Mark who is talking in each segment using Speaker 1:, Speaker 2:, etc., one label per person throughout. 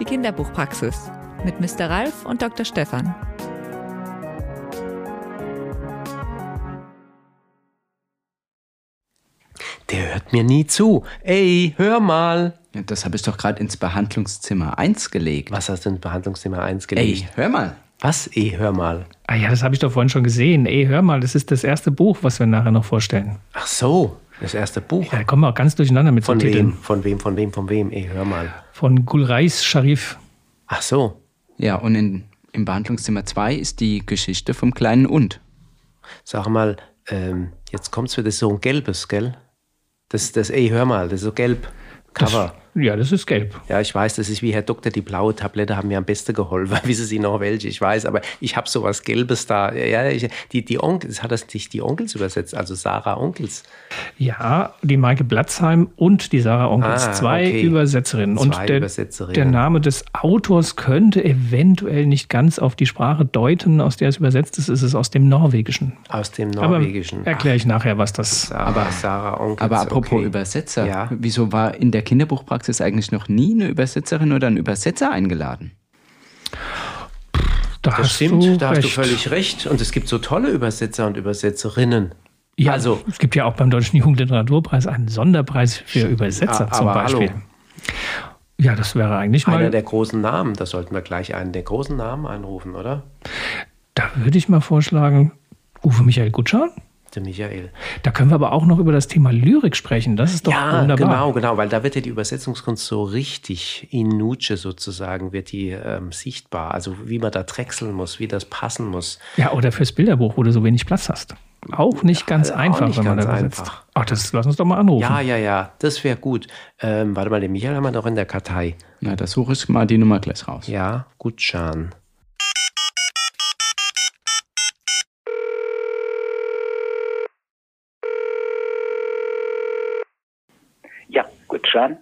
Speaker 1: Die Kinderbuchpraxis mit Mr. Ralf und Dr. Stefan.
Speaker 2: Der hört mir nie zu. Ey, hör mal.
Speaker 3: Ja, das habe ich doch gerade ins Behandlungszimmer 1 gelegt.
Speaker 2: Was hast du in Behandlungszimmer 1 gelegt?
Speaker 3: Ey, hör mal.
Speaker 2: Was? Ey, hör mal.
Speaker 4: Ah ja, das habe ich doch vorhin schon gesehen. Ey, hör mal, das ist das erste Buch, was wir nachher noch vorstellen.
Speaker 2: Ach so, das erste Buch.
Speaker 4: Ja, da kommen wir auch ganz durcheinander mit
Speaker 2: von
Speaker 4: so
Speaker 2: wem?
Speaker 4: Titeln.
Speaker 2: Von wem? Von wem? Von wem? Ey, hör mal.
Speaker 4: Von Gulreis Sharif.
Speaker 2: Ach so.
Speaker 3: Ja, und in, im Behandlungszimmer 2 ist die Geschichte vom kleinen Und.
Speaker 2: Sag mal, ähm, jetzt kommt's wieder so ein gelbes, gell? Das, das, ey, hör mal, das ist so gelb. Cover.
Speaker 4: Ja, das ist gelb.
Speaker 2: Ja, ich weiß, das ist wie Herr Doktor, die blaue Tablette haben mir am besten geholfen. Wissen Sie noch welche? Ich weiß, aber ich habe sowas Gelbes da. Ja, ich, die, die Onkels, hat das nicht die Onkels übersetzt, also Sarah Onkels.
Speaker 4: Ja, die Maike Blatzheim und die Sarah Onkels,
Speaker 2: Ah,
Speaker 4: zwei
Speaker 2: okay.
Speaker 4: Übersetzerinnen.
Speaker 2: Zwei
Speaker 4: und der,
Speaker 2: Übersetzerinnen.
Speaker 4: der Name des Autors könnte eventuell nicht ganz auf die Sprache deuten, aus der es übersetzt ist. Es ist aus dem Norwegischen.
Speaker 2: Aus dem Norwegischen.
Speaker 4: erkläre ich nachher, was das
Speaker 2: Sarah,
Speaker 3: Aber-
Speaker 2: Sarah Onkels.
Speaker 3: Aber apropos
Speaker 2: okay.
Speaker 3: Übersetzer,
Speaker 2: Ja.
Speaker 3: wieso war in der Kinderbuchpraxis eigentlich noch nie eine Übersetzerin oder ein Übersetzer eingeladen?
Speaker 4: Da
Speaker 2: Das stimmt, da hast du
Speaker 4: recht.
Speaker 2: völlig recht. Und es gibt so tolle Übersetzer und Übersetzerinnen.
Speaker 4: Ja,
Speaker 2: Also-
Speaker 4: es gibt ja auch beim Deutschen Jugendliteraturpreis einen Sonderpreis für Übersetzer
Speaker 2: Ja,
Speaker 4: zum
Speaker 2: aber
Speaker 4: Beispiel.
Speaker 2: hallo.
Speaker 4: Ja, das wäre eigentlich mal.
Speaker 2: Einer der großen Namen, da sollten wir gleich einen der großen Namen einrufen, oder?
Speaker 4: da würde ich mal vorschlagen, Uwe Michael Gutschan.
Speaker 2: Der Michael.
Speaker 4: Da können wir aber auch noch über das Thema Lyrik sprechen. Das ist doch
Speaker 2: Ja,
Speaker 4: wunderbar.
Speaker 2: genau, genau, weil da wird ja die Übersetzungskunst so richtig in Nuce sozusagen, wird die ähm, sichtbar. Also wie man da drechseln muss, wie das passen muss.
Speaker 4: Ja, oder fürs Bilderbuch, wo du so wenig Platz hast. Auch nicht ganz
Speaker 2: auch
Speaker 4: einfach,
Speaker 2: nicht
Speaker 4: wenn man
Speaker 2: ganz
Speaker 4: da
Speaker 2: einfach.
Speaker 4: Ach, das lass uns doch mal anrufen.
Speaker 2: Ja, ja, ja, das wäre gut. Ähm, warte mal, den Michael haben wir doch in der Kartei.
Speaker 3: Na, da suche ich mal die Nummer gleich raus.
Speaker 2: Ja, Gutschan.
Speaker 5: Gutschan.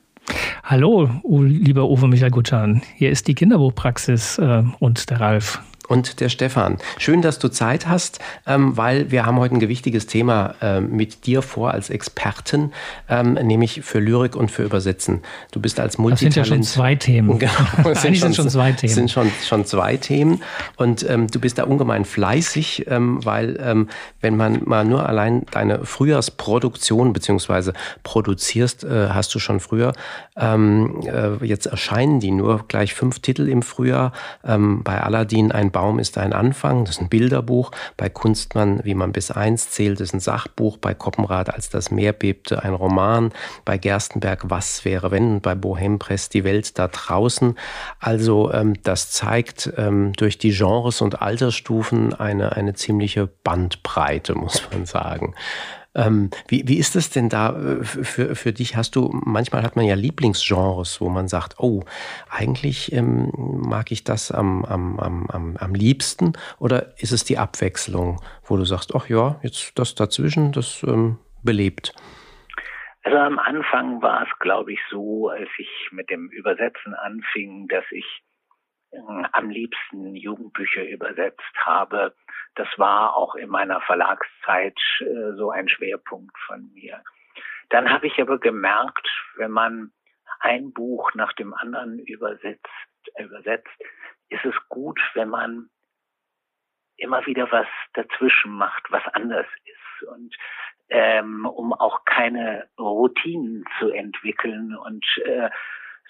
Speaker 4: Hallo, lieber Uwe Michael Gutschan. Hier ist die Kinderbuchpraxis äh, und der Ralf.
Speaker 2: Und der Stefan. Schön, dass du Zeit hast, ähm, weil wir haben heute ein gewichtiges Thema ähm, mit dir vor als Experten, ähm, nämlich für Lyrik und für Übersetzen. Du bist als
Speaker 4: Das sind
Speaker 2: Multitalent.
Speaker 4: ja schon zwei Themen.
Speaker 2: Genau, es
Speaker 4: Eigentlich sind schon zwei Themen.
Speaker 2: sind schon, schon zwei Themen. Und ähm, du bist da ungemein fleißig, ähm, weil ähm, wenn man mal nur allein deine Frühjahrsproduktion beziehungsweise produzierst, äh, hast du schon früher. Ähm, äh, jetzt erscheinen die nur gleich fünf Titel im Frühjahr. Ähm, bei Aladdin ein Baum ist ein Anfang, das ist ein Bilderbuch. Bei Kunstmann, wie man bis eins zählt, ist ein Sachbuch. Bei Koppenrad, als das Meer bebte, ein Roman. Bei Gerstenberg, was wäre wenn? Und bei Bohem Press, die Welt da draußen. Also ähm, das zeigt ähm, durch die Genres und Altersstufen eine, eine ziemliche Bandbreite, muss man sagen. Ähm, wie, wie ist es denn da äh, für, für dich? Hast du, manchmal hat man ja Lieblingsgenres, wo man sagt, oh, eigentlich ähm, mag ich das am, am, am, am, am liebsten. Oder ist es die Abwechslung, wo du sagst, ach ja, jetzt das dazwischen, das ähm, belebt?
Speaker 5: Also am Anfang war es, glaube ich, so, als ich mit dem Übersetzen anfing, dass ich äh, am liebsten Jugendbücher übersetzt habe. Das war auch in meiner Verlagszeit äh, so ein Schwerpunkt von mir. Dann habe ich aber gemerkt, wenn man ein Buch nach dem anderen übersetzt, übersetzt, ist es gut, wenn man immer wieder was dazwischen macht, was anders ist und ähm, um auch keine Routinen zu entwickeln und äh,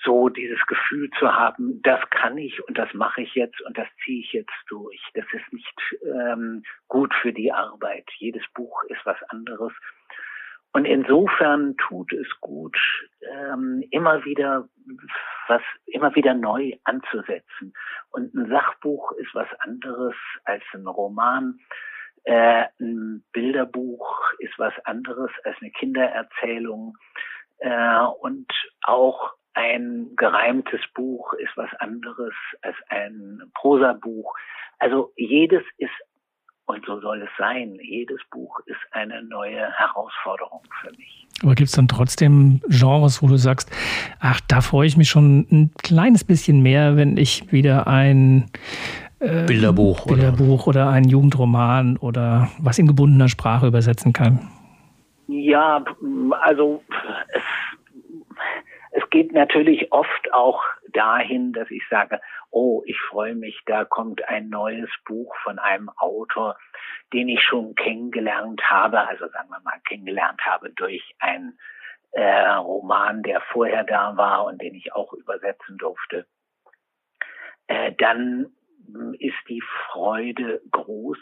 Speaker 5: so dieses Gefühl zu haben, das kann ich und das mache ich jetzt und das ziehe ich jetzt durch. Das ist nicht ähm, gut für die Arbeit. Jedes Buch ist was anderes. Und insofern tut es gut, ähm, immer wieder was, immer wieder neu anzusetzen. Und ein Sachbuch ist was anderes als ein Roman. Äh, ein Bilderbuch ist was anderes als eine Kindererzählung. Äh, und auch ein gereimtes Buch ist was anderes als ein Prosabuch. Also jedes ist, und so soll es sein, jedes Buch ist eine neue Herausforderung für mich.
Speaker 4: Aber gibt es dann trotzdem Genres, wo du sagst, ach, da freue ich mich schon ein kleines bisschen mehr, wenn ich wieder ein äh,
Speaker 2: Bilderbuch, oder?
Speaker 4: Bilderbuch oder einen Jugendroman oder was in gebundener Sprache übersetzen kann?
Speaker 5: Ja, also es, es geht natürlich oft auch dahin, dass ich sage, oh, ich freue mich, da kommt ein neues Buch von einem Autor, den ich schon kennengelernt habe, also sagen wir mal kennengelernt habe durch einen äh, Roman, der vorher da war und den ich auch übersetzen durfte. Äh, dann ist die Freude groß,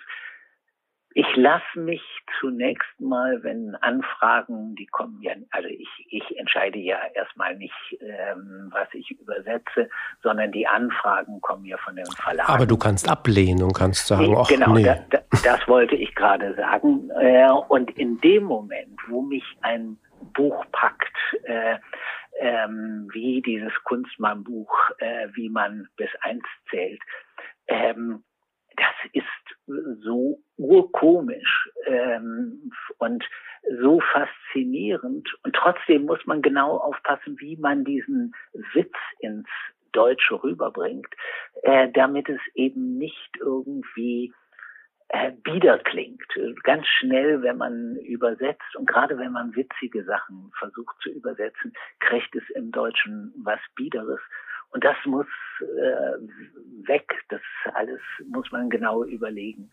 Speaker 5: ich lasse mich zunächst mal, wenn Anfragen, die kommen ja, also ich, ich entscheide ja erstmal nicht, ähm, was ich übersetze, sondern die Anfragen kommen ja von dem Verlag.
Speaker 2: Aber du kannst ablehnen und kannst sagen,
Speaker 5: ach Genau, nee. da, da, das wollte ich gerade sagen. Äh, und in dem Moment, wo mich ein Buch packt, äh, ähm, wie dieses Kunstmannbuch, äh, wie man bis eins zählt, ähm, das ist so urkomisch ähm, und so faszinierend. Und trotzdem muss man genau aufpassen, wie man diesen Witz ins Deutsche rüberbringt, äh, damit es eben nicht irgendwie äh, bieder klingt. Ganz schnell, wenn man übersetzt und gerade wenn man witzige Sachen versucht zu übersetzen, kriegt es im Deutschen was Biederes. Und das muss äh, weg. Das alles muss man genau überlegen.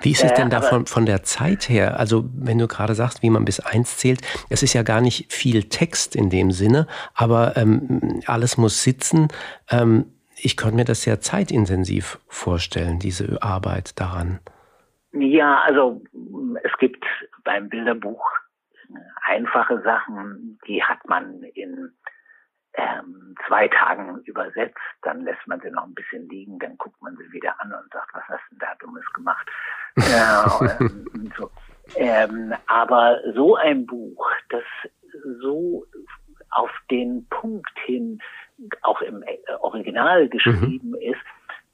Speaker 2: Wie ist es denn äh, davon von der Zeit her? Also wenn du gerade sagst, wie man bis eins zählt, es ist ja gar nicht viel Text in dem Sinne, aber ähm, alles muss sitzen. Ähm, ich könnte mir das sehr zeitintensiv vorstellen, diese Arbeit daran.
Speaker 5: Ja, also es gibt beim Bilderbuch einfache Sachen, die hat man in ähm, zwei Tagen übersetzt, dann lässt man sie noch ein bisschen liegen, dann guckt man sie wieder an und sagt, was hast du denn da Dummes gemacht? äh, ähm, so. ähm, aber so ein Buch, das so auf den Punkt hin auch im äh, Original geschrieben mhm. ist,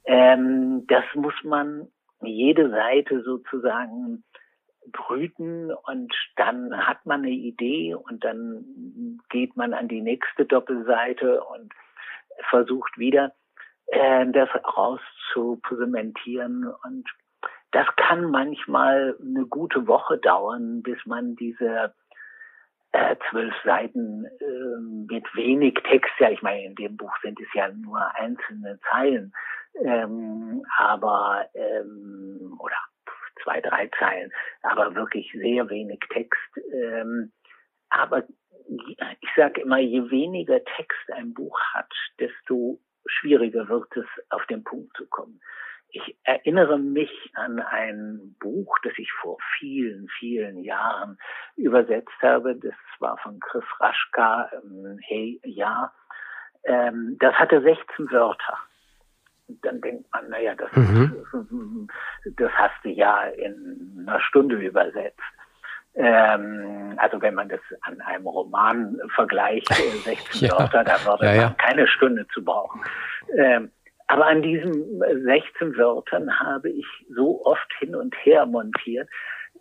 Speaker 5: ähm, das muss man jede Seite sozusagen brüten und dann hat man eine Idee und dann geht man an die nächste Doppelseite und versucht wieder äh, das rauszupräsentieren. Und das kann manchmal eine gute Woche dauern, bis man diese äh, zwölf Seiten äh, mit wenig Text, ja, ich meine, in dem Buch sind es ja nur einzelne Zeilen, ähm, aber ähm, oder zwei, drei Zeilen, aber wirklich sehr wenig Text. Ähm, aber ich sage immer, je weniger Text ein Buch hat, desto schwieriger wird es, auf den Punkt zu kommen. Ich erinnere mich an ein Buch, das ich vor vielen, vielen Jahren übersetzt habe. Das war von Chris Raschka, ähm, Hey, ja. Ähm, das hatte 16 Wörter dann denkt man, naja, das, mhm. das hast du ja in einer Stunde übersetzt. Ähm, also wenn man das an einem Roman vergleicht, 16 ja. Wörter, da würde ja, ja. man keine Stunde zu brauchen. Ähm, aber an diesen 16 Wörtern habe ich so oft hin und her montiert,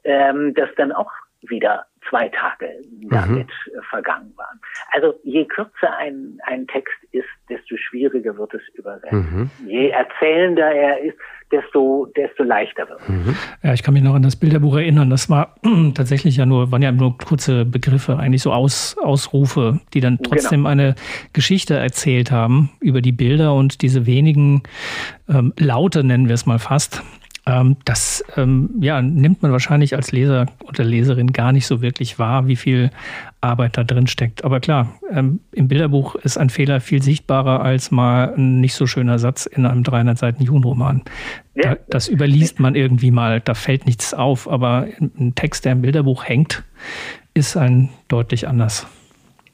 Speaker 5: ähm, dass dann auch wieder zwei Tage damit mhm. vergangen waren. Also je kürzer ein, ein Text ist, desto schwieriger wird es übersetzen. Mhm. Je erzählender er ist, desto, desto leichter wird es. Mhm.
Speaker 4: Ja, ich kann mich noch an das Bilderbuch erinnern. Das war tatsächlich ja nur, waren ja nur kurze Begriffe, eigentlich so Aus, Ausrufe, die dann genau. trotzdem genau. eine Geschichte erzählt haben über die Bilder und diese wenigen ähm, Laute, nennen wir es mal fast, das ähm, ja, nimmt man wahrscheinlich als Leser oder Leserin gar nicht so wirklich wahr, wie viel Arbeit da drin steckt. Aber klar, ähm, im Bilderbuch ist ein Fehler viel sichtbarer als mal ein nicht so schöner Satz in einem 300 Seiten Jugendroman. Ja. Da, das überliest man irgendwie mal, da fällt nichts auf. Aber ein Text, der im Bilderbuch hängt, ist ein deutlich anders.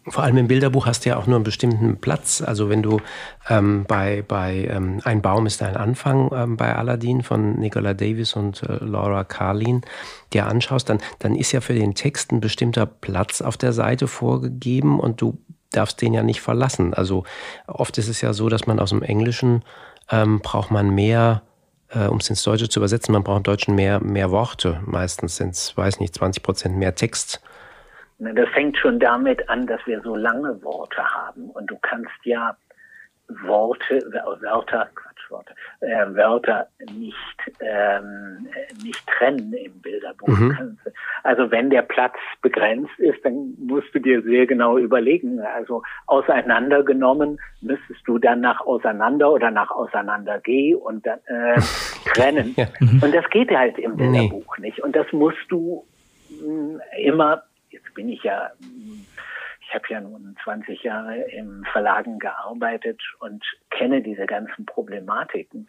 Speaker 2: Vor allem im Bilderbuch hast du ja auch nur einen bestimmten Platz. Also wenn du ähm, bei, bei ähm, Ein Baum ist ein Anfang ähm, bei Aladdin von Nicola Davis und äh, Laura Carlin dir anschaust, dann, dann ist ja für den Text ein bestimmter Platz auf der Seite vorgegeben und du darfst den ja nicht verlassen. Also oft ist es ja so, dass man aus dem Englischen ähm, braucht man mehr äh, um es ins Deutsche zu übersetzen, man braucht im Deutschen mehr, mehr Worte. Meistens sind es, weiß nicht, 20 Prozent mehr Text
Speaker 5: das fängt schon damit an, dass wir so lange Worte haben. Und du kannst ja Worte, Wörter, Quatsch, Stichwörter, äh, Wörter nicht, ähm, nicht trennen im Bilderbuch. Mhm. Also wenn der Platz begrenzt ist, dann musst du dir sehr genau überlegen. Also auseinandergenommen müsstest du dann nach auseinander oder nach auseinander geh und dann äh, trennen. Ja. Mhm. Und das geht halt im Bilderbuch nee. nicht. Und das musst du mh, mm, immer, jetzt bin ich ja ich habe ja nun 20 Jahre im Verlagen gearbeitet und kenne diese ganzen Problematiken.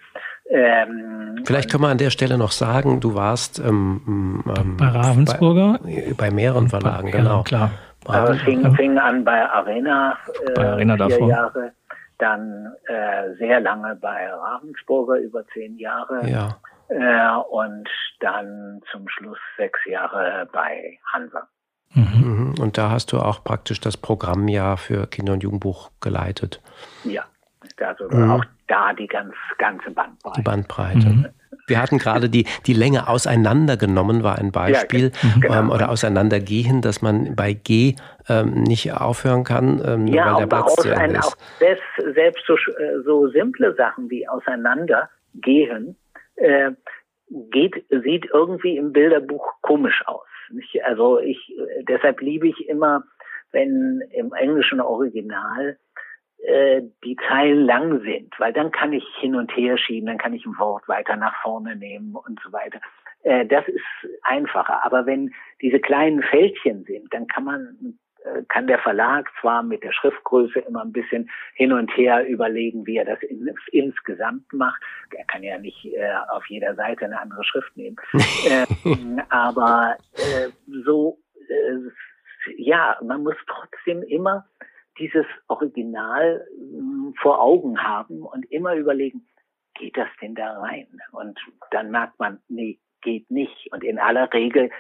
Speaker 2: Ähm, Vielleicht können wir an der Stelle noch sagen, du warst ähm,
Speaker 4: ähm, bei Ravensburger?
Speaker 2: Bei, bei mehreren Verlagen, bei, genau. Ja,
Speaker 4: klar.
Speaker 5: Also fing, fing an bei Arena,
Speaker 4: äh, bei Arena vier davon.
Speaker 5: Jahre, dann äh, sehr lange bei Ravensburger, über zehn Jahre.
Speaker 2: Ja.
Speaker 5: Äh, und dann zum Schluss sechs Jahre bei Hansa.
Speaker 2: Mhm. mhm. Und da hast du auch praktisch das Programm ja für Kinder- und Jugendbuch geleitet.
Speaker 5: Ja, also mhm. auch da die ganz, ganze Bandbreite.
Speaker 2: Die Bandbreite. Mhm. Wir hatten gerade die, die Länge auseinandergenommen, war ein Beispiel, ja, genau. ähm, oder auseinandergehen, dass man bei G ähm, nicht aufhören kann, ähm,
Speaker 5: ja, weil der Platz zu Ende ist. Auch selbst, selbst so, äh, so simple Sachen wie auseinandergehen äh, geht, sieht irgendwie im Bilderbuch komisch aus. Nicht? Also ich, deshalb liebe ich immer, wenn im englischen Original äh, die Zeilen lang sind, weil dann kann ich hin und her schieben, dann kann ich ein Wort weiter nach vorne nehmen und so weiter. Äh, das ist einfacher. Aber wenn diese kleinen Fältchen sind, dann kann man kann der Verlag zwar mit der Schriftgröße immer ein bisschen hin und her überlegen, wie er das in, insgesamt macht. Er kann ja nicht äh, auf jeder Seite eine andere Schrift nehmen. äh, aber äh, so, äh, ja, man muss trotzdem immer dieses Original äh, vor Augen haben und immer überlegen, geht das denn da rein? Und dann merkt man, nee, geht nicht. Und in aller Regel,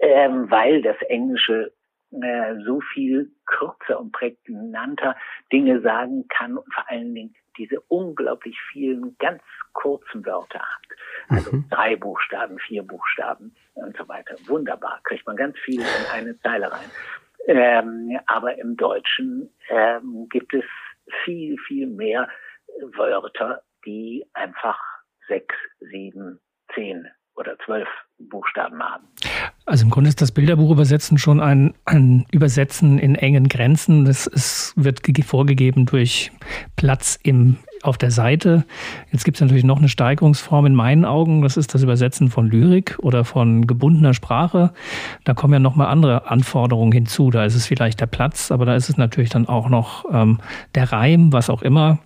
Speaker 5: ähm, weil das Englische äh, so viel kürzer und prägnanter Dinge sagen kann und vor allen Dingen diese unglaublich vielen ganz kurzen Wörter hat. Also mhm. drei Buchstaben, vier Buchstaben und so weiter. Wunderbar, kriegt man ganz viel in eine Zeile rein. Ähm, aber im Deutschen ähm, gibt es viel, viel mehr Wörter, die einfach sechs, sieben, zehn oder zwölf Buchstaben haben.
Speaker 4: Also im Grunde ist das Bilderbuchübersetzen schon ein, ein Übersetzen in engen Grenzen. Das ist, wird vorgegeben durch Platz im, auf der Seite. Jetzt gibt es natürlich noch eine Steigerungsform in meinen Augen. Das ist das Übersetzen von Lyrik oder von gebundener Sprache. Da kommen ja nochmal andere Anforderungen hinzu. Da ist es vielleicht der Platz, aber da ist es natürlich dann auch noch ähm, der Reim, was auch immer.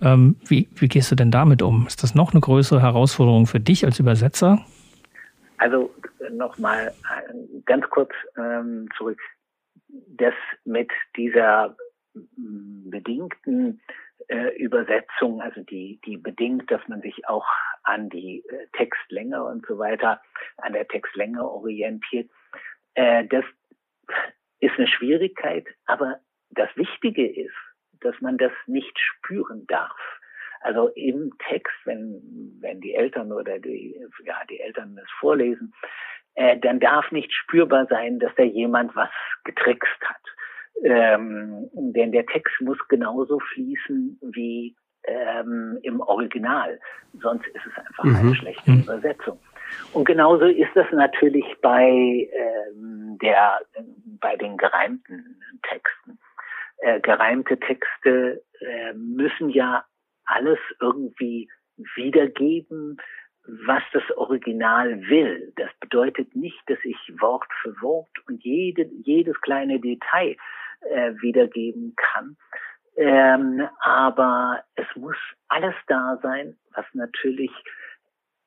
Speaker 4: Ähm, wie, wie gehst du denn damit um? Ist das noch eine größere Herausforderung für dich als Übersetzer?
Speaker 5: Also nochmal äh, ganz kurz ähm, zurück. Das mit dieser mm, bedingten äh, Übersetzung, also die, die bedingt, dass man sich auch an die äh, Textlänge und so weiter, an der Textlänge orientiert, äh, das ist eine Schwierigkeit, aber das Wichtige ist, dass man das nicht spüren darf. Also im Text, wenn, wenn die Eltern oder die, ja, die Eltern das vorlesen, äh, dann darf nicht spürbar sein, dass da jemand was getrickst hat. Ähm, denn der Text muss genauso fließen wie ähm, im Original. Sonst ist es einfach mhm. eine schlechte mhm. Übersetzung. Und genauso ist das natürlich bei ähm, der bei den gereimten Texten. Äh, gereimte Texte äh, müssen ja alles irgendwie wiedergeben, was das Original will. Das bedeutet nicht, dass ich Wort für Wort und jede, jedes kleine Detail äh, wiedergeben kann. Ähm, aber es muss alles da sein, was natürlich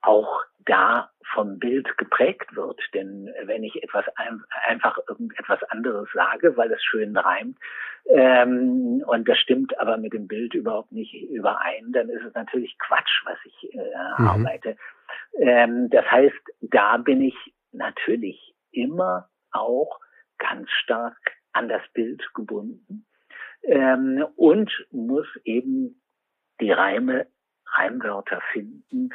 Speaker 5: auch da vom Bild geprägt wird. Denn wenn ich etwas ein, einfach irgendetwas anderes sage, weil es schön reimt, ähm, und das stimmt aber mit dem Bild überhaupt nicht überein, dann ist es natürlich Quatsch, was ich äh, mhm. arbeite. Ähm, das heißt, da bin ich natürlich immer auch ganz stark an das Bild gebunden ähm, und muss eben die Reime, Reimwörter finden,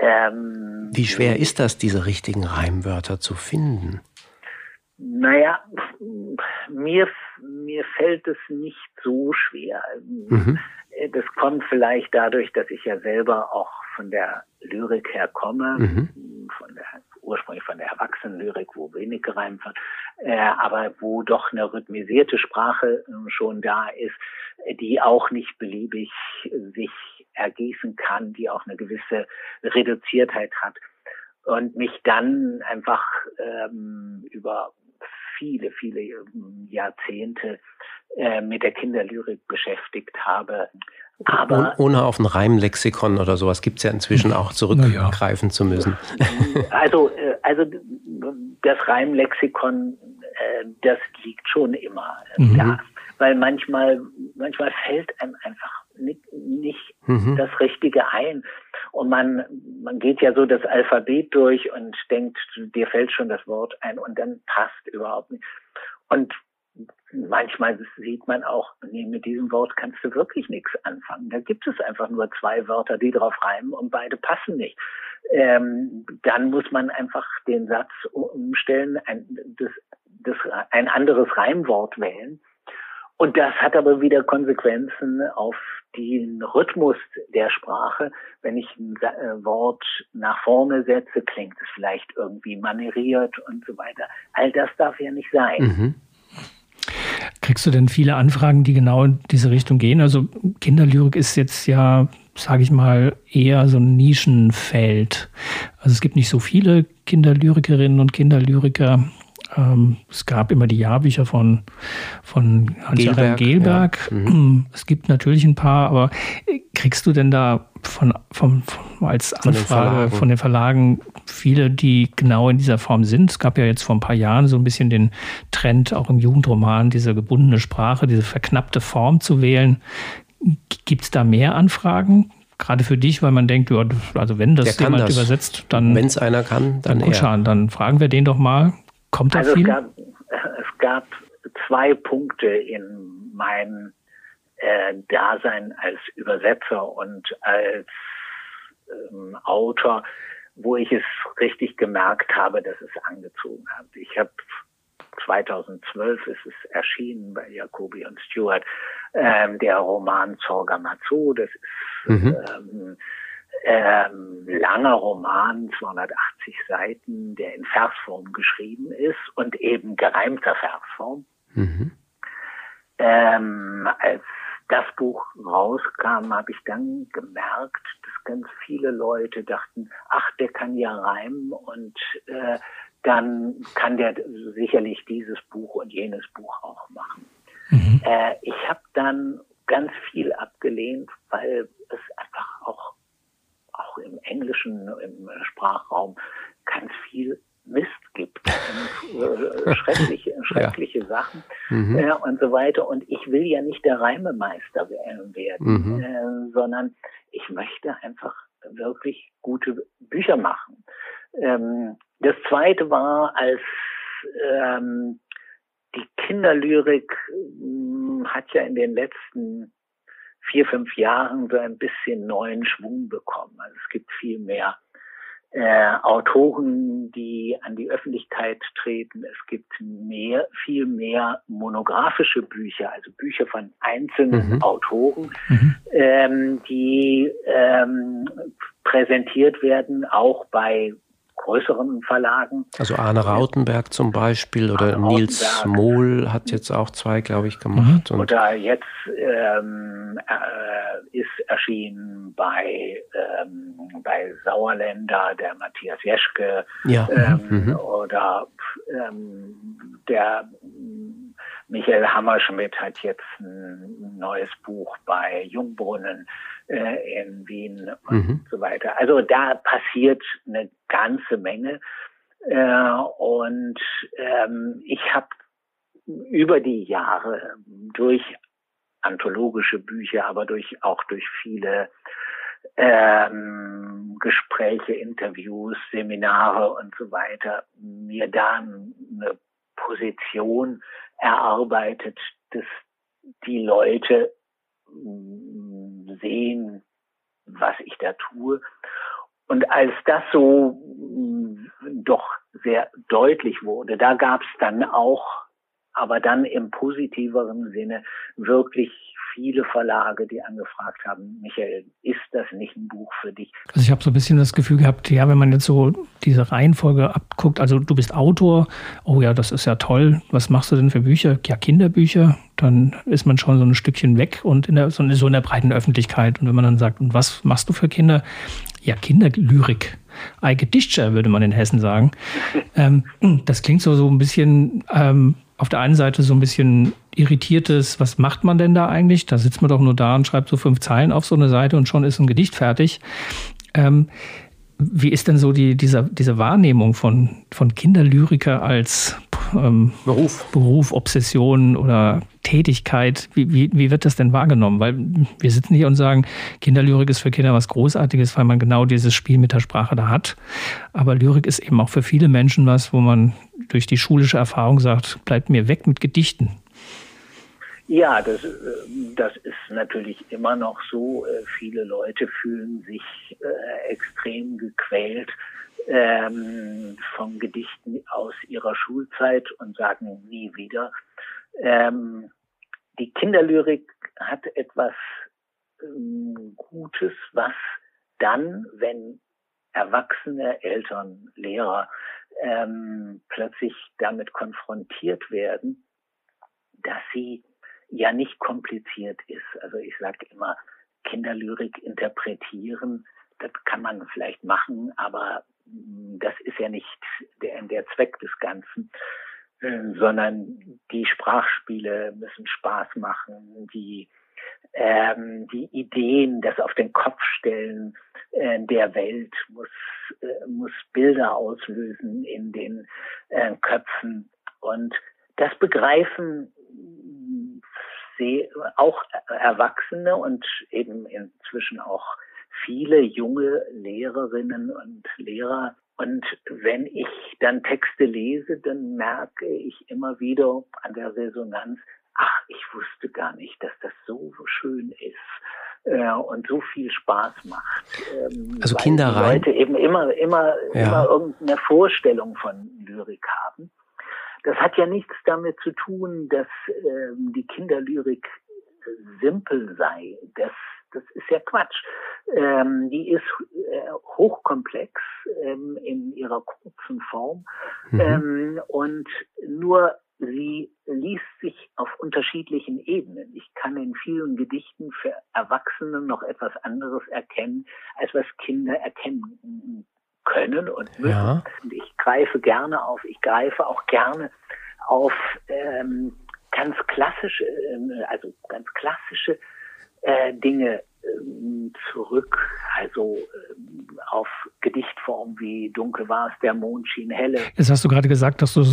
Speaker 2: ähm, Wie schwer ist das, diese richtigen Reimwörter zu finden?
Speaker 5: Naja, mir, mir fällt es nicht so schwer. Mhm. das kommt vielleicht dadurch, dass ich ja selber auch von der Lyrik her komme, mhm. von der ursprünglich von der Erwachsenenlyrik, wo wenig gereimt wird, äh, aber wo doch eine rhythmisierte Sprache äh, schon da ist, die auch nicht beliebig sich ergießen kann, die auch eine gewisse Reduziertheit hat und mich dann einfach ähm, über viele, viele ähm, Jahrzehnte äh, mit der Kinderlyrik beschäftigt habe.
Speaker 2: Aber ohne auf ein Reimlexikon oder sowas gibt es ja inzwischen auch zurückgreifen ja. zu müssen.
Speaker 5: Also, äh, also das Reimlexikon, äh, das liegt schon immer mhm. da. Weil manchmal, manchmal fällt einem einfach nicht, mhm. das Richtige ein. Und man, man geht ja so das Alphabet durch und denkt, dir fällt schon das Wort ein und dann passt überhaupt nicht. Und manchmal sieht man auch, nee, mit diesem Wort kannst du wirklich nichts anfangen. Da gibt es einfach nur zwei Wörter, die drauf reimen und beide passen nicht. Ähm, dann muss man einfach den Satz umstellen, ein, das, das, ein anderes Reimwort wählen. Und das hat aber wieder Konsequenzen auf den Rhythmus der Sprache. Wenn ich ein äh, Wort nach vorne setze, klingt es vielleicht irgendwie manieriert und so weiter. All das darf ja nicht sein. Mhm.
Speaker 4: Kriegst du denn viele Anfragen, die genau in diese Richtung gehen? Also Kinderlyrik ist jetzt ja, sage ich mal, eher so ein Nischenfeld. Also es gibt nicht so viele Kinderlyrikerinnen und Kinderlyriker. Ähm, es gab immer die Jahrbücher von, von Hans-Joachim Gelberg. Ja. Mhm. Es gibt natürlich ein paar, aber kriegst du denn da von, von, von als Anfrage von den, von den, Verlagen viele, die genau in dieser Form sind? Es gab ja jetzt vor ein paar Jahren so ein bisschen den Trend, auch im Jugendroman, diese gebundene Sprache, diese verknappte Form zu wählen. Gibt es da mehr Anfragen? Gerade für dich, weil man denkt, also wenn das jemand das. übersetzt, dann.
Speaker 2: Wenn es einer kann, dann.
Speaker 4: Gut,
Speaker 2: er.
Speaker 4: dann fragen wir den doch mal. Kommt da also viel?
Speaker 5: Es gab, es gab zwei Punkte in meinem äh, Dasein als Übersetzer und als ähm, Autor, wo ich es richtig gemerkt habe, dass es angezogen hat. Ich habe 2012 ist es erschienen bei Jacobi und Stewart, ähm, der Roman Zorga Matsu. Das ist mhm. ähm, ähm, langer Roman, 280 Seiten, der in Versform geschrieben ist und eben gereimter Versform. Mhm. Ähm, als das Buch rauskam, habe ich dann gemerkt, dass ganz viele Leute dachten, ach, der kann ja reimen und äh, dann kann der sicherlich dieses Buch und jenes Buch auch machen. Mhm. Äh, ich habe dann ganz viel abgelehnt, weil es einfach auch auch im englischen im Sprachraum ganz viel Mist gibt und äh, schreckliche, schreckliche ja. Sachen mhm. äh, und so weiter. Und ich will ja nicht der Reimemeister werden, mhm. äh, sondern ich möchte einfach wirklich gute Bücher machen. Ähm, das zweite war, als ähm, die Kinderlyrik mh, hm, hat ja in den letzten vier, fünf Jahren so ein bisschen neuen Schwung bekommen. Also es gibt viel mehr äh, Autoren, die an die Öffentlichkeit treten. Es gibt mehr, viel mehr monografische Bücher, also Bücher von einzelnen mhm. Autoren, mhm. Ähm, die ähm, präsentiert werden, auch bei größeren Verlagen.
Speaker 2: Also Arne Rautenberg zum Beispiel oder Arne Nils Mohl hat jetzt auch zwei, glaube ich, gemacht.
Speaker 5: Mhm. oder jetzt ähm, äh, ist erschienen bei, ähm, bei Sauerländer der Matthias Jeschke
Speaker 2: ja.
Speaker 5: ähm, mhm. oder ähm, der Michael Hammerschmidt hat jetzt ein neues Buch bei Jungbrunnen äh, in Wien und mhm. so weiter. Also da passiert eine ganze Menge. Äh, und ähm, ich habe über die Jahre durch anthologische Bücher, aber durch auch durch viele ähm, Gespräche, Interviews, Seminare und so weiter mir da eine Position erarbeitet, dass die Leute sehen, was ich da tue. Und als das so mm, doch sehr deutlich wurde, da gab es dann auch, aber dann im positiveren Sinne, wirklich viele Verlage, die angefragt haben, Michael, ist das nicht ein Buch für dich?
Speaker 4: Also ich habe so ein bisschen das Gefühl gehabt, ja, wenn man jetzt so diese Reihenfolge abguckt, also du bist Autor, oh ja, das ist ja toll, was machst du denn für Bücher? Ja, Kinderbücher, dann ist man schon so ein Stückchen weg und in der, so in der breiten Öffentlichkeit. Und wenn man dann sagt, und was machst du für Kinder? Ja, Kinderlyrik. Ei Gedichtscher, würde man in Hessen sagen. Ähm, das klingt so, so ein bisschen ähm, auf der einen Seite so ein bisschen irritiertes, was macht man denn da eigentlich? Da sitzt man doch nur da und schreibt so fünf Zeilen auf so eine Seite und schon ist ein Gedicht fertig. Ähm, wie ist denn so die, diese, diese Wahrnehmung von, von Kinderlyriker als ähm, Beruf. Beruf, Obsession oder Tätigkeit? Wie, wie, wie wird das denn wahrgenommen? Weil wir sitzen hier und sagen, Kinderlyrik ist für Kinder was Großartiges, weil man genau dieses Spiel mit der Sprache da hat. Aber Lyrik ist eben auch für viele Menschen was, wo man durch die schulische Erfahrung sagt, bleibt mir weg mit Gedichten.
Speaker 5: Ja, das, äh, das ist natürlich immer noch so. Äh, viele Leute fühlen sich äh, extrem gequält ähm, von Gedichten aus ihrer Schulzeit und sagen nie wieder. Ähm, die Kinderlyrik hat etwas ähm, Gutes, was dann, wenn erwachsene Eltern, Lehrer ähm, plötzlich damit konfrontiert werden, dass sie ja nicht kompliziert ist. Also ich sage immer, Kinderlyrik interpretieren, das kann man vielleicht machen, aber mm, das ist ja nicht der, der Zweck des Ganzen, äh, sondern die Sprachspiele müssen Spaß machen, die ähm, die Ideen, das auf den Kopf stellen äh, der Welt muss äh, muss Bilder auslösen in den äh, Köpfen und das Begreifen sehe auch Erwachsene und eben inzwischen auch viele junge Lehrerinnen und Lehrer. Und wenn ich dann Texte lese, dann merke ich immer wieder an der Resonanz, ach, ich wusste gar nicht, dass das so schön ist äh, und so viel Spaß macht.
Speaker 2: Ähm, also Kinder rein.
Speaker 5: Leute eben immer, immer, ja. immer irgendeine Vorstellung von Lyrik haben. Das hat ja nichts damit zu tun, dass ähm, die Kinderlyrik simpel sei. Das, das ist ja Quatsch. Ähm, die ist äh, hochkomplex ähm, in ihrer kurzen Form mhm. ähm, und nur sie liest sich auf unterschiedlichen Ebenen. Ich kann in vielen Gedichten für Erwachsene noch etwas anderes erkennen, als was Kinder erkennen können und müssen. Ja. Ich greife gerne auf, ich greife auch gerne auf ähm, ganz klassische, äh, also ganz klassische äh, Dinge äh, zurück, also äh, auf Gedichtformen wie Dunkel war es, der Mond schien helle.
Speaker 4: Jetzt hast du gerade gesagt, dass du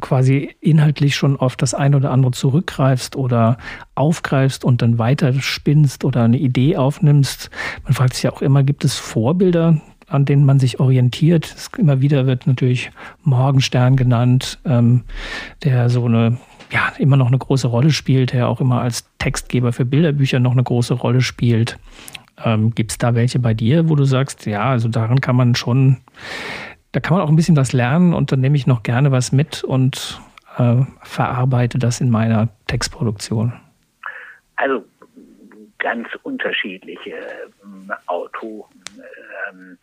Speaker 4: quasi inhaltlich schon auf das eine oder andere zurückgreifst oder aufgreifst und dann weiter spinnst oder eine Idee aufnimmst. Man fragt sich ja auch immer, gibt es Vorbilder, an denen man sich orientiert. Es, immer wieder wird natürlich Morgenstern genannt, ähm, der so eine ja, immer noch eine große Rolle spielt, der auch immer als Textgeber für Bilderbücher noch eine große Rolle spielt. Ähm, Gibt es da welche bei dir, wo du sagst, ja, also daran kann man schon, da kann man auch ein bisschen was lernen und dann nehme ich noch gerne was mit und äh, verarbeite das in meiner Textproduktion?
Speaker 5: Also ganz unterschiedliche ähm, Autoren. Ähm,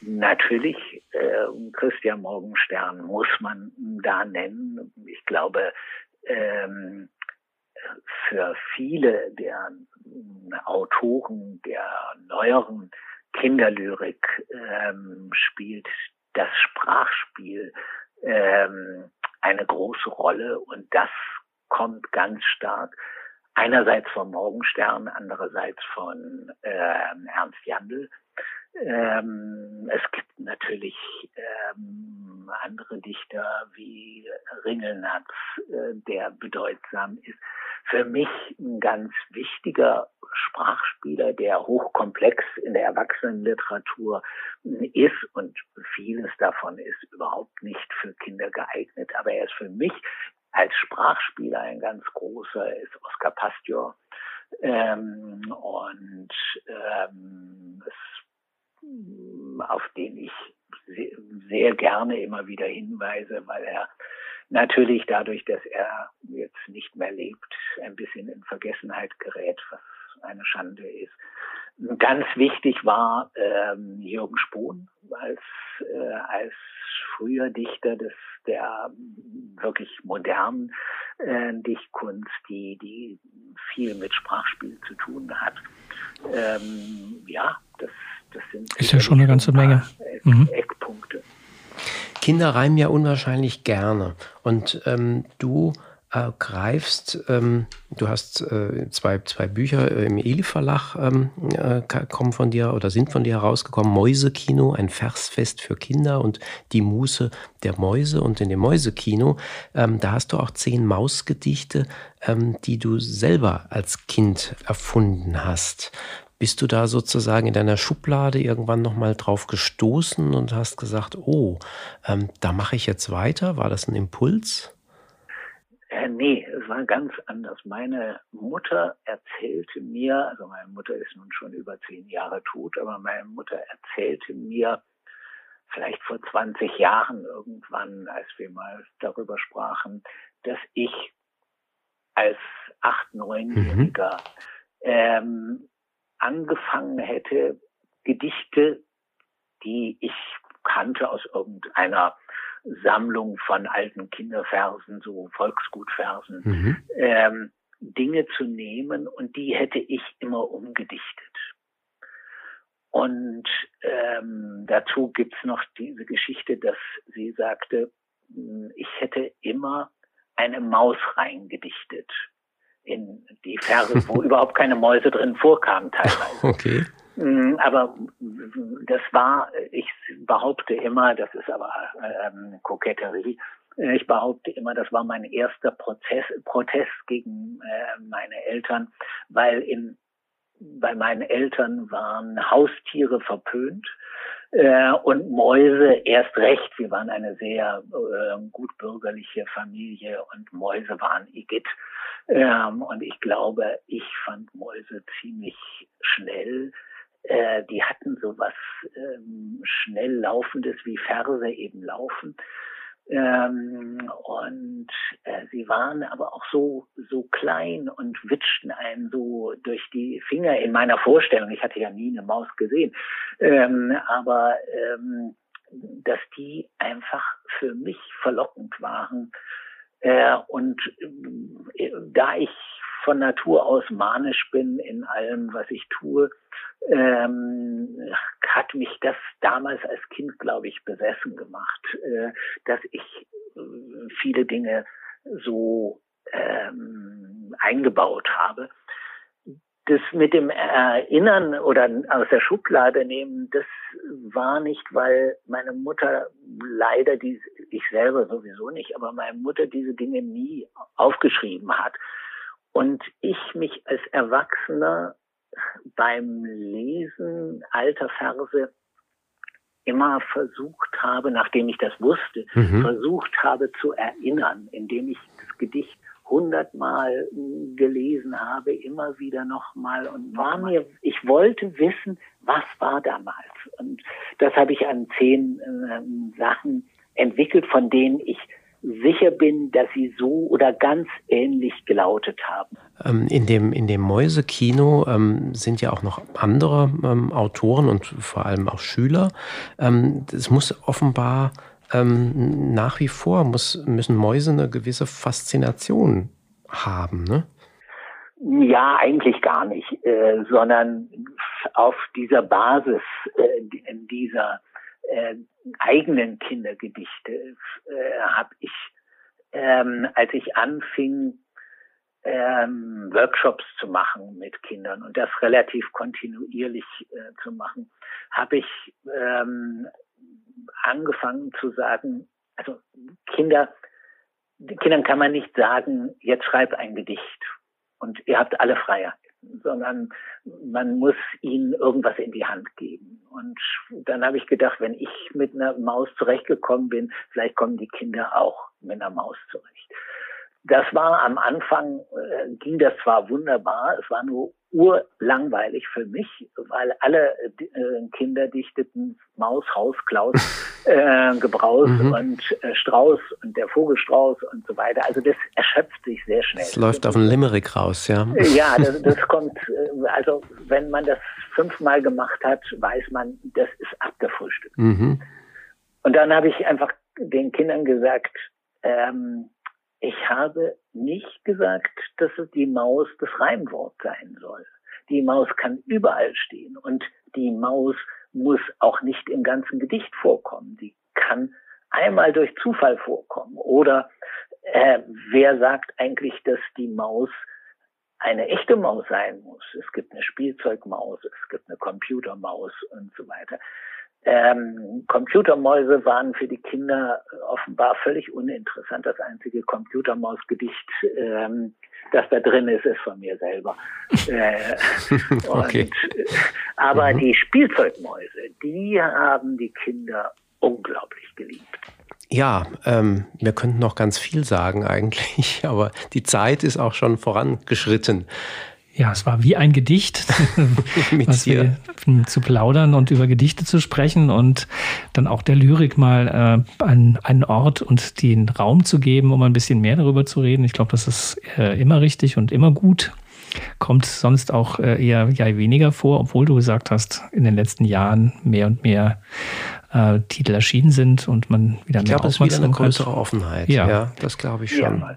Speaker 5: natürlich, äh, Christian Morgenstern muss man da nennen. Ich glaube, ähm, für viele der Autoren der neueren Kinderlyrik ähm, spielt das Sprachspiel ähm, eine große Rolle und das kommt ganz stark einerseits von Morgenstern, andererseits von äh, Ernst Jandl. Ähm, es gibt natürlich ähm, andere Dichter wie Ringelnatz, äh, der bedeutsam ist. Für mich ein ganz wichtiger Sprachspieler, der hochkomplex in der Erwachsenenliteratur ist und vieles davon ist überhaupt nicht für Kinder geeignet. Aber er ist für mich als Sprachspieler ein ganz großer, ist Oskar Pastior. Ähm, und ähm, es auf den ich sehr gerne immer wieder hinweise, weil er natürlich dadurch, dass er jetzt nicht mehr lebt, ein bisschen in Vergessenheit gerät, was eine Schande ist. Ganz wichtig war ähm, Jürgen Spohn als, äh, als früher Dichter des, der wirklich modernen äh, Dichtkunst, die, die viel mit Sprachspiel zu tun hat. Ähm, ja, das, das sind
Speaker 4: ist ja schon eine ganze Menge.
Speaker 5: Mhm. Eckpunkte.
Speaker 2: Kinder reimen ja unwahrscheinlich gerne. Und ähm, du äh, greifst, ähm, du hast äh, zwei, zwei Bücher im Eli Verlag ähm, äh, kommen von dir oder sind von dir herausgekommen. Mäusekino, ein Versfest für Kinder und die Muße der Mäuse. Und in dem Mäusekino, ähm, da hast du auch zehn Mausgedichte, ähm, die du selber als Kind erfunden hast. Bist du da sozusagen in deiner Schublade irgendwann nochmal drauf gestoßen und hast gesagt, oh, ähm, da mache ich jetzt weiter? War das ein Impuls?
Speaker 5: Äh, nee, es war ganz anders. Meine Mutter erzählte mir, also meine Mutter ist nun schon über zehn Jahre tot, aber meine Mutter erzählte mir vielleicht vor 20 Jahren irgendwann, als wir mal darüber sprachen, dass ich als acht, neunjähriger mhm. ähm, angefangen hätte, Gedichte, die ich kannte aus irgendeiner Sammlung von alten Kinderversen, so Volksgutversen, mhm. ähm, Dinge zu nehmen und die hätte ich immer umgedichtet. Und ähm, dazu gibt's noch diese Geschichte, dass sie sagte, hm, ich hätte immer eine Maus reingedichtet in die Verse, wo überhaupt keine Mäuse drin vorkamen teilweise.
Speaker 2: Okay.
Speaker 5: Mm, aber das war, ich behaupte immer, das ist aber ähm, Koketterie, ich behaupte immer, das war mein erster Prozess, Protest gegen äh, meine Eltern, weil in, bei meinen Eltern waren Haustiere verpönt äh, und Mäuse erst recht. Wir waren eine sehr äh, gut bürgerliche Familie und Mäuse waren Igitt. Ähm, und ich glaube, ich fand Mäuse ziemlich schnell äh, die hatten so was ähm, schnell laufendes wie Verse eben laufen. Ähm, und äh, sie waren aber auch so so klein und witschten einen so durch die Finger in meiner Vorstellung. Ich hatte ja nie eine Maus gesehen, ähm, aber ähm, dass die einfach für mich verlockend waren. Äh, und äh, da ich von Natur aus manisch bin in allem, was ich tue, ähm, hat mich das damals als Kind, glaube ich, besessen gemacht, äh, dass ich äh, viele Dinge so ähm, eingebaut habe. Das mit dem Erinnern oder aus der Schublade nehmen, das war nicht, weil meine Mutter leider die, ich selber sowieso nicht, aber meine Mutter diese Dinge nie aufgeschrieben hat. Und ich mich als Erwachsener beim Lesen alter Verse immer versucht habe, nachdem ich das wusste, mhm. versucht habe zu erinnern, indem ich das Gedicht hundertmal gelesen habe, immer wieder nochmal und war mir, ich wollte wissen, was war damals. Und das habe ich an zehn äh, Sachen entwickelt, von denen ich sicher bin, dass sie so oder ganz ähnlich gelautet haben.
Speaker 2: Ähm, in dem, in dem Mäusekino ähm, sind ja auch noch andere ähm, Autoren und vor allem auch Schüler. Ähm, es muss offenbar ähm, nach wie vor, muss, müssen Mäuse eine gewisse Faszination haben, ne?
Speaker 5: Ja, eigentlich gar nicht, äh, sondern auf dieser Basis, äh, in dieser äh, eigenen Kindergedichte äh, habe ich, ähm, als ich anfing, ähm, Workshops zu machen mit Kindern und das relativ kontinuierlich äh, zu machen, habe ich ähm, angefangen zu sagen, also Kinder, Kindern kann man nicht sagen, jetzt schreib ein Gedicht und ihr habt alle Freiheit sondern man muss ihnen irgendwas in die Hand geben. Und dann habe ich gedacht, wenn ich mit einer Maus zurechtgekommen bin, vielleicht kommen die Kinder auch mit einer Maus zurecht. Das war am Anfang, äh, ging das zwar wunderbar, es war nur urlangweilig für mich, weil alle äh, Kinder dichteten Maus, Haus, Klaus, äh, Gebraus mhm. und äh, Strauß und der Vogelstrauß und so weiter. Also das erschöpft sich sehr schnell.
Speaker 2: Es läuft auf den Limerick raus, ja.
Speaker 5: Ja, das, das kommt, äh, also wenn man das fünfmal gemacht hat, weiß man, das ist abgefrühstückt. Mhm. Und dann habe ich einfach den Kindern gesagt, ähm, ich habe nicht gesagt, dass es die Maus das Reimwort sein soll. Die Maus kann überall stehen und die Maus muss auch nicht im ganzen Gedicht vorkommen. Die kann einmal durch Zufall vorkommen. Oder äh, wer sagt eigentlich, dass die Maus eine echte Maus sein muss? Es gibt eine Spielzeugmaus, es gibt eine Computermaus und so weiter. Ähm, Computermäuse waren für die Kinder offenbar völlig uninteressant. Das einzige Computermausgedicht, ähm, das da drin ist, ist von mir selber. Äh, okay. Und, aber mhm. die Spielzeugmäuse, die haben die Kinder unglaublich geliebt.
Speaker 2: Ja, ähm, wir könnten noch ganz viel sagen eigentlich, aber die Zeit ist auch schon vorangeschritten.
Speaker 4: Ja, es war wie ein Gedicht, was wir, zu plaudern und über Gedichte zu sprechen und dann auch der Lyrik mal äh, einen, einen Ort und den Raum zu geben, um ein bisschen mehr darüber zu reden. Ich glaube, das ist äh, immer richtig und immer gut. Kommt sonst auch äh, eher ja, weniger vor, obwohl du gesagt hast, in den letzten Jahren mehr und mehr äh, Titel erschienen sind und man wieder
Speaker 2: ich mehr glaube, es ist wieder eine größere Offenheit. Ja, ja das glaube ich schon. Ja,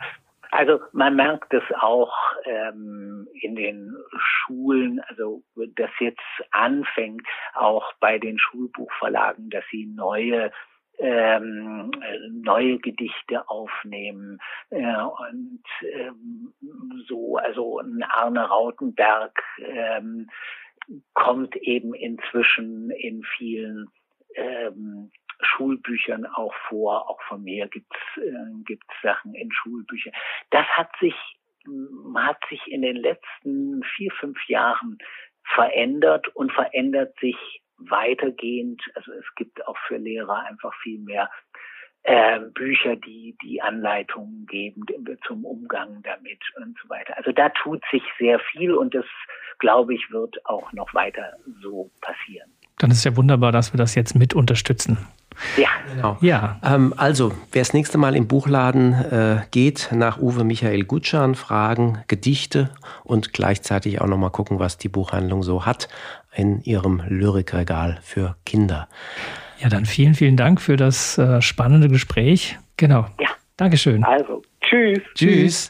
Speaker 5: also man merkt es auch ähm, in den Schulen, also das jetzt anfängt, auch bei den Schulbuchverlagen, dass sie neue ähm, neue Gedichte aufnehmen äh, und ähm, so, also ein Arne Rautenberg ähm, kommt eben inzwischen in vielen ähm, Schulbüchern auch vor. Auch von mir gibt's äh, gibt's Sachen in Schulbüchern. Das hat sich hat sich in den letzten vier fünf Jahren verändert und verändert sich weitergehend. Also es gibt auch für Lehrer einfach viel mehr äh, Bücher, die die Anleitungen geben zum Umgang damit und so weiter. Also da tut sich sehr viel und das, glaube ich, wird auch noch weiter so passieren.
Speaker 4: Dann ist ja wunderbar, dass wir das jetzt mit unterstützen.
Speaker 5: Ja.
Speaker 2: Genau. Ja. Ähm, also, wer das nächste Mal im Buchladen äh, geht, nach Uwe Michael Gutschan fragen, Gedichte und gleichzeitig auch nochmal gucken, was die Buchhandlung so hat in ihrem Lyrikregal für Kinder.
Speaker 4: Ja, dann vielen, vielen Dank für das äh, spannende Gespräch. Genau. Ja. Dankeschön.
Speaker 5: Also, tschüss.
Speaker 2: Tschüss.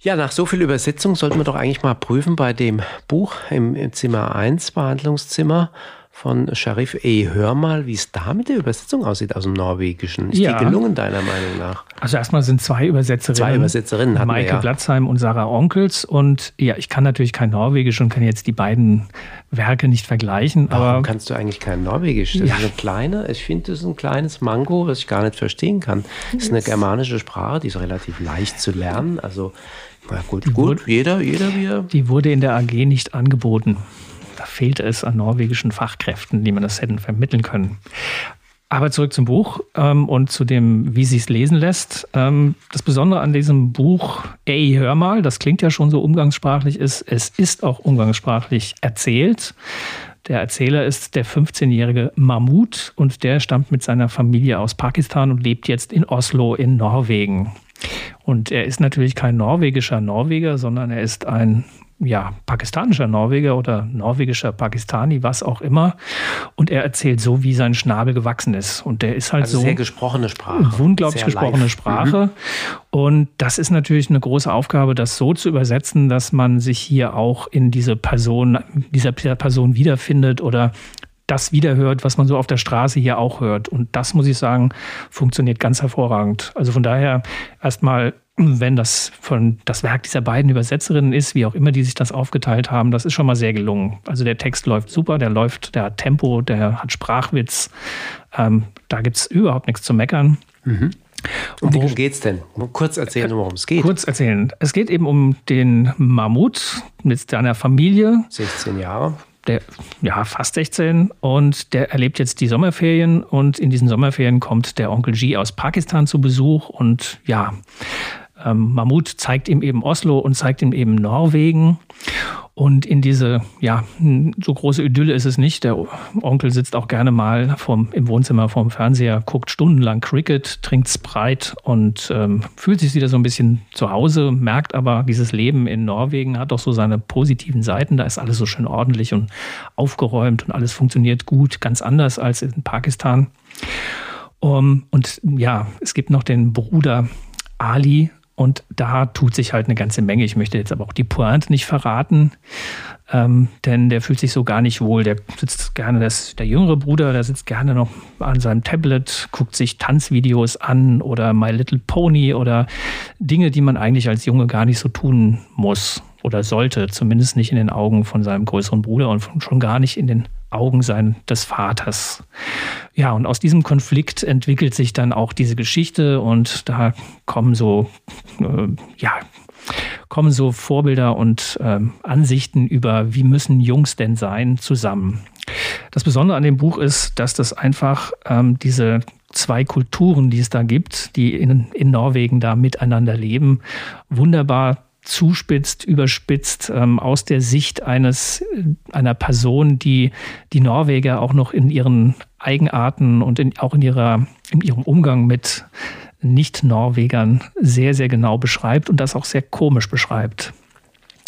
Speaker 2: Ja, nach so viel Übersetzung sollten wir doch eigentlich mal prüfen bei dem Buch im, im Zimmer 1, Behandlungszimmer von Sharif E. Hör mal, wie es da mit der Übersetzung aussieht aus dem Norwegischen. Ist ja. die gelungen, deiner Meinung nach?
Speaker 4: Also erstmal sind zwei Übersetzerinnen.
Speaker 2: Zwei Übersetzerinnen hatten
Speaker 4: Maike
Speaker 2: wir, ja.
Speaker 4: Blatzheim und Sarah Onkels. Und ja, ich kann natürlich kein Norwegisch und kann jetzt die beiden Werke nicht vergleichen.
Speaker 2: Warum
Speaker 4: aber
Speaker 2: kannst du eigentlich kein Norwegisch? Das ja. ist eine kleine, ich finde, das ist ein kleines Mango, was ich gar nicht verstehen kann. Das ist eine germanische Sprache, die ist relativ leicht zu lernen. Also, na gut, gut, wurde, jeder, jeder wie er.
Speaker 4: Die wurde in der AG nicht angeboten. Da fehlt es an norwegischen Fachkräften, die man das hätten vermitteln können. Aber zurück zum Buch ähm, und zu dem, wie sie es lesen lässt. Ähm, das Besondere an diesem Buch, ey, hör mal, das klingt ja schon so umgangssprachlich, ist, es ist auch umgangssprachlich erzählt. Der Erzähler ist der 15-jährige Mahmoud und der stammt mit seiner Familie aus Pakistan und lebt jetzt in Oslo in Norwegen. Und er ist natürlich kein norwegischer Norweger, sondern er ist ein ja, pakistanischer Norweger oder norwegischer Pakistani, was auch immer. Und er erzählt so, wie sein Schnabel gewachsen ist. Und der ist halt also so.
Speaker 2: Sehr gesprochene Sprache.
Speaker 4: Unglaublich sehr gesprochene live. Sprache. Mhm. Und das ist natürlich eine große Aufgabe, das so zu übersetzen, dass man sich hier auch in diese Person, dieser Person wiederfindet oder das wiederhört, was man so auf der Straße hier auch hört. Und das, muss ich sagen, funktioniert ganz hervorragend. Also von daher erstmal wenn das von das Werk dieser beiden Übersetzerinnen ist, wie auch immer die sich das aufgeteilt haben, das ist schon mal sehr gelungen. Also der Text läuft super, der läuft, der hat Tempo, der hat Sprachwitz. Ähm, da gibt es überhaupt nichts zu meckern.
Speaker 2: Mhm. Und worum geht es denn? Kurz erzählen, worum es geht.
Speaker 4: Kurz erzählen. Es geht eben um den Mammut mit seiner Familie.
Speaker 2: 16 Jahre
Speaker 4: der ja fast 16 und der erlebt jetzt die Sommerferien und in diesen Sommerferien kommt der Onkel G aus Pakistan zu Besuch und ja, ähm, Mammut zeigt ihm eben Oslo und zeigt ihm eben Norwegen. Und in diese, ja, so große Idylle ist es nicht. Der Onkel sitzt auch gerne mal vom, im Wohnzimmer vorm Fernseher, guckt stundenlang Cricket, trinkt Sprite und ähm, fühlt sich wieder so ein bisschen zu Hause, merkt aber, dieses Leben in Norwegen hat doch so seine positiven Seiten. Da ist alles so schön ordentlich und aufgeräumt und alles funktioniert gut, ganz anders als in Pakistan. Um, und ja, es gibt noch den Bruder Ali, und da tut sich halt eine ganze Menge. Ich möchte jetzt aber auch die Pointe nicht verraten, ähm, denn der fühlt sich so gar nicht wohl. Der sitzt gerne, das, der jüngere Bruder, der sitzt gerne noch an seinem Tablet, guckt sich Tanzvideos an oder My Little Pony oder Dinge, die man eigentlich als Junge gar nicht so tun muss oder sollte, zumindest nicht in den Augen von seinem größeren Bruder und schon gar nicht in den Augen sein des Vaters. Ja, und aus diesem Konflikt entwickelt sich dann auch diese Geschichte und da kommen so, äh, ja, kommen so Vorbilder und äh, Ansichten über, wie müssen Jungs denn sein, zusammen. Das Besondere an dem Buch ist, dass das einfach ähm, diese zwei Kulturen, die es da gibt, die in, in Norwegen da miteinander leben, wunderbar zuspitzt, überspitzt, ähm, aus der Sicht eines, einer Person, die die Norweger auch noch in ihren Eigenarten und in, auch in, ihrer, in ihrem Umgang mit Nicht-Norwegern sehr, sehr genau beschreibt und das auch sehr komisch beschreibt.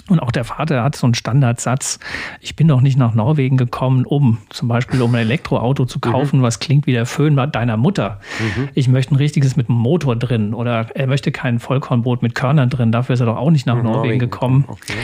Speaker 4: Und auch der Vater hat so einen Standardsatz, ich bin doch nicht nach Norwegen gekommen, um zum Beispiel um ein Elektroauto zu kaufen, mhm. was klingt wie der Föhn deiner Mutter. Mhm. Ich möchte ein richtiges mit einem Motor drin oder er möchte kein Vollkornbrot mit Körnern drin, dafür ist er doch auch nicht nach Norwegen, Norwegen gekommen. Okay.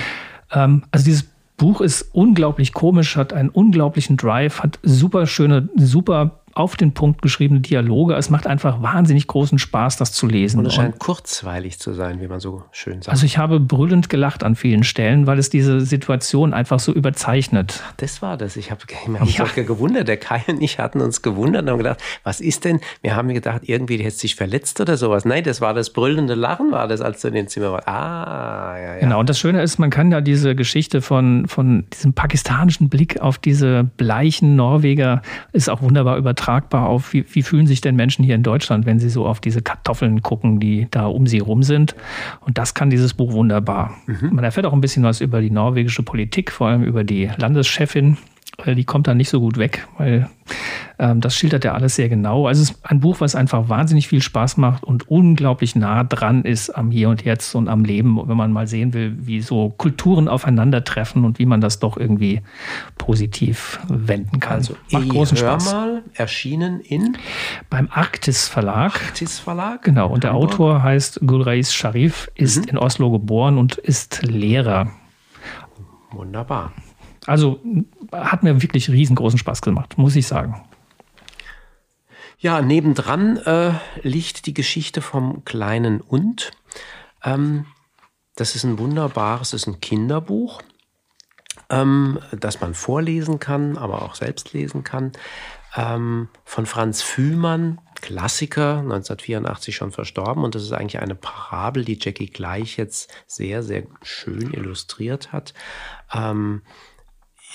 Speaker 4: Ähm, also dieses Buch ist unglaublich komisch, hat einen unglaublichen Drive, hat super schöne, super auf den Punkt geschriebene Dialoge. Es macht einfach wahnsinnig großen Spaß, das zu lesen.
Speaker 2: Und es scheint kurzweilig zu sein, wie man so schön sagt.
Speaker 4: Also ich habe brüllend gelacht an vielen Stellen, weil es diese Situation einfach so überzeichnet.
Speaker 2: Ach, das war das. Ich habe wir haben ja. uns gewundert. Der Kai und ich hatten uns gewundert und haben gedacht, was ist denn? Wir haben gedacht, irgendwie hätte sich verletzt oder sowas. Nein, das war das brüllende Lachen, war das, als du in den Zimmer warst. Ah, ja, ja.
Speaker 4: Genau. Und das Schöne ist, man kann ja diese Geschichte von, von diesem pakistanischen Blick auf diese bleichen Norweger ist auch wunderbar übertragen übertragbar auf, wie, wie fühlen sich denn Menschen hier in Deutschland, wenn sie so auf diese Kartoffeln gucken, die da um sie rum sind. Und das kann dieses Buch wunderbar. Mhm. Man erfährt auch ein bisschen was über die norwegische Politik, vor allem über die Landeschefin, die kommt dann nicht so gut weg, weil das schildert ja alles sehr genau. Also es ist ein Buch, was einfach wahnsinnig viel Spaß macht und unglaublich nah dran ist am Hier und Jetzt und am Leben, wenn man mal sehen will, wie so Kulturen aufeinandertreffen und wie man das doch irgendwie positiv wenden kann.
Speaker 2: Also macht großen Spaß. mal erschienen in
Speaker 4: beim Arktis Verlag.
Speaker 2: Arktis Verlag.
Speaker 4: Genau. Und der Hamburg. Autor heißt Gulreis Sharif, ist mhm. in Oslo geboren und ist Lehrer.
Speaker 2: Wunderbar.
Speaker 4: Also hat mir wirklich riesengroßen Spaß gemacht, muss ich sagen.
Speaker 2: Ja, nebendran äh, liegt die Geschichte vom kleinen Und. Ähm, das ist ein wunderbares, ist ein Kinderbuch, ähm, das man vorlesen kann, aber auch selbst lesen kann. Ähm, von Franz Fühlmann, Klassiker, 1984 schon verstorben. Und das ist eigentlich eine Parabel, die Jackie gleich jetzt sehr, sehr schön illustriert hat. Ähm,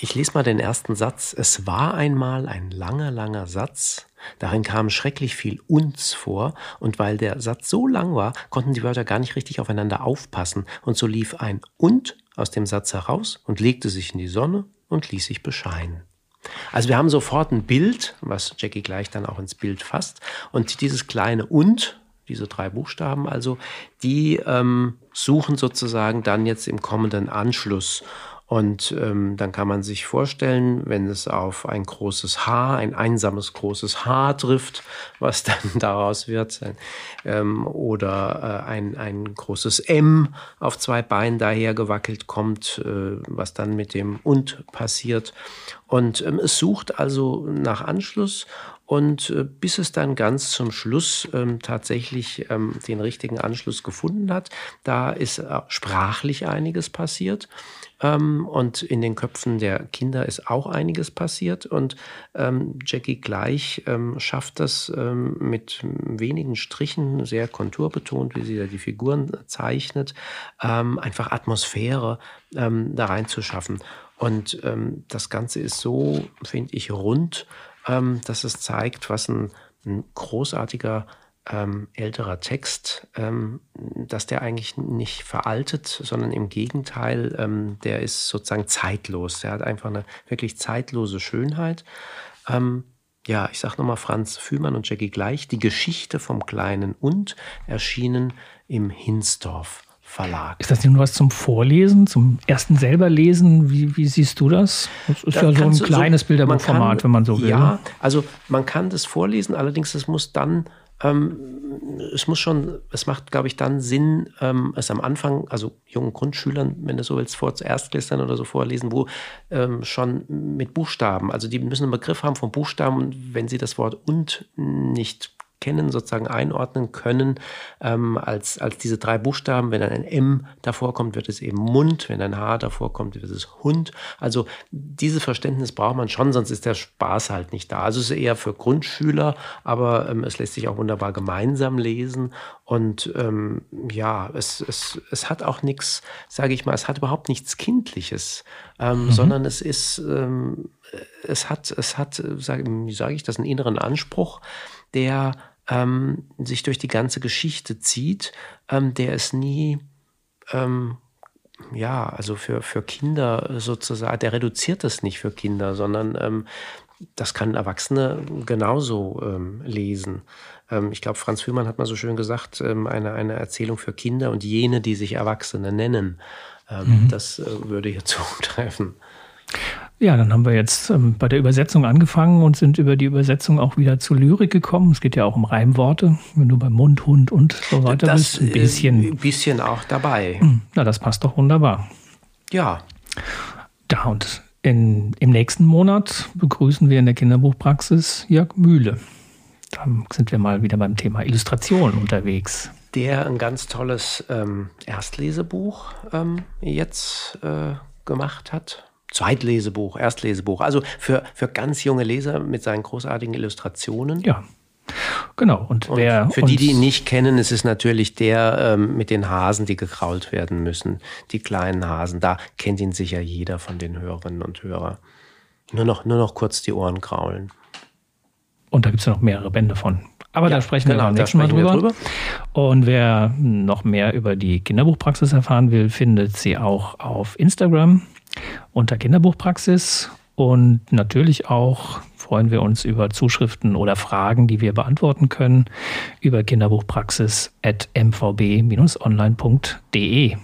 Speaker 2: ich lese mal den ersten Satz. Es war einmal ein langer, langer Satz. Darin kam schrecklich viel uns vor, und weil der Satz so lang war, konnten die Wörter gar nicht richtig aufeinander aufpassen, und so lief ein und aus dem Satz heraus und legte sich in die Sonne und ließ sich bescheinen. Also wir haben sofort ein Bild, was Jackie gleich dann auch ins Bild fasst, und dieses kleine und, diese drei Buchstaben also, die ähm, suchen sozusagen dann jetzt im kommenden Anschluss. Und ähm, dann kann man sich vorstellen, wenn es auf ein großes H, ein einsames großes H trifft, was dann daraus wird, ähm, oder äh, ein, ein großes M auf zwei Beinen daher gewackelt kommt, äh, was dann mit dem und passiert. Und ähm, es sucht also nach Anschluss und äh, bis es dann ganz zum Schluss ähm, tatsächlich ähm, den richtigen Anschluss gefunden hat, da ist äh, sprachlich einiges passiert. Ähm, und in den Köpfen der Kinder ist auch einiges passiert. Und ähm, Jackie Gleich ähm, schafft das mit wenigen Strichen, sehr konturbetont, wie sie da die Figuren zeichnet, einfach Atmosphäre da reinzuschaffen. Und das Ganze ist so, finde ich, rund, dass es zeigt, was ein, ein großartiger ähm, älterer Text, ähm, dass der eigentlich nicht veraltet, sondern im Gegenteil, ähm, der ist sozusagen zeitlos. Der hat einfach eine wirklich zeitlose Schönheit. Ähm, ja, ich sage nochmal Franz Fühmann und Jackie gleich, die Geschichte vom Kleinen und erschienen im Hinsdorf. Verlag.
Speaker 4: Ist das denn was zum Vorlesen, zum ersten selber lesen? Wie, wie siehst du das? Das ist da ja so ein kleines so, Bilderbuchformat, wenn man so will.
Speaker 2: Ja, also man kann das vorlesen, allerdings es muss dann ähm, es muss schon, es macht, glaube ich, dann Sinn, ähm, es am Anfang, also jungen Grundschülern, wenn du so willst, vor Erstklässlern oder so vorlesen, wo ähm, schon mit Buchstaben, also die müssen einen Begriff haben von Buchstaben und wenn sie das Wort und nicht kennen, sozusagen einordnen können ähm, als, als diese drei Buchstaben. Wenn ein M davor kommt, wird es eben Mund. Wenn ein H davor kommt, wird es Hund. Also dieses Verständnis braucht man schon, sonst ist der Spaß halt nicht da. Also es ist eher für Grundschüler, aber ähm, es lässt sich auch wunderbar gemeinsam lesen. Und ähm, ja, es, es, es hat auch nichts, sage ich mal, es hat überhaupt nichts Kindliches, ähm, mhm. sondern es ist, ähm, es hat, es hat, sag, wie sage ich das, einen inneren Anspruch der ähm, sich durch die ganze Geschichte zieht, ähm, der es nie, ähm, ja, also für, für Kinder sozusagen, der reduziert das nicht für Kinder, sondern ähm, das kann Erwachsene genauso ähm, lesen. Ähm, ich glaube, Franz Führmann hat mal so schön gesagt, eine, eine Erzählung für Kinder und jene, die sich Erwachsene nennen. Mhm. Das äh, würde hier zutreffen.
Speaker 4: Ja, dann haben wir jetzt ähm, bei der Übersetzung angefangen und sind über die Übersetzung auch wieder zu Lyrik gekommen. Es geht ja auch um Reimworte, wenn du beim Mund, Hund und so weiter das,
Speaker 2: bist. Ein bisschen. Ein bisschen auch dabei. Hm,
Speaker 4: na, das passt doch wunderbar.
Speaker 2: Ja.
Speaker 4: Da und in, im nächsten Monat begrüßen wir in der Kinderbuchpraxis Jörg Mühle. Da sind wir mal wieder beim Thema Illustration unterwegs.
Speaker 2: Der ein ganz tolles ähm, Erstlesebuch ähm, jetzt äh, gemacht hat Zweitlesebuch, Erstlesebuch. Also für, für ganz junge Leser mit seinen großartigen Illustrationen.
Speaker 4: Ja. Genau. Und, und wer
Speaker 2: für die, die ihn nicht kennen, ist es natürlich der ähm, mit den Hasen, die gekrault werden müssen. Die kleinen Hasen. Da kennt ihn sicher jeder von den Hörerinnen und Hörern. Nur noch, nur noch kurz die Ohren kraulen.
Speaker 4: Und da gibt es ja noch mehrere Bände von. Aber ja, da sprechen genau, wir beim nächsten Mal drüber. drüber. Und wer noch mehr über die Kinderbuchpraxis erfahren will, findet sie auch auf Instagram unter Kinderbuchpraxis. Und natürlich auch freuen wir uns über Zuschriften oder Fragen, die wir beantworten können, über kinderbuchpraxis.mvb-online.de.